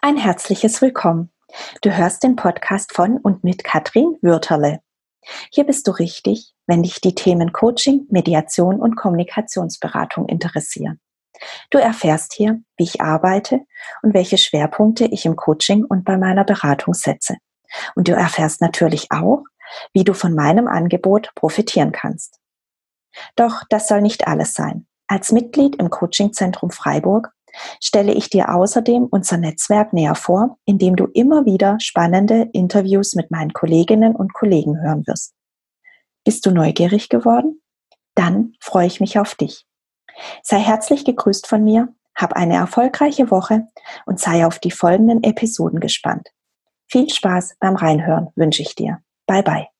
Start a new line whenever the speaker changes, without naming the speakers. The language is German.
Ein herzliches Willkommen. Du hörst den Podcast von und mit Katrin Würterle. Hier bist du richtig, wenn dich die Themen Coaching, Mediation und Kommunikationsberatung interessieren. Du erfährst hier, wie ich arbeite und welche Schwerpunkte ich im Coaching und bei meiner Beratung setze. Und du erfährst natürlich auch, wie du von meinem Angebot profitieren kannst. Doch das soll nicht alles sein. Als Mitglied im Coachingzentrum Freiburg stelle ich dir außerdem unser Netzwerk näher vor, in dem du immer wieder spannende Interviews mit meinen Kolleginnen und Kollegen hören wirst. Bist du neugierig geworden? Dann freue ich mich auf dich. Sei herzlich gegrüßt von mir, hab eine erfolgreiche Woche und sei auf die folgenden Episoden gespannt. Viel Spaß beim Reinhören wünsche ich dir. Bye bye.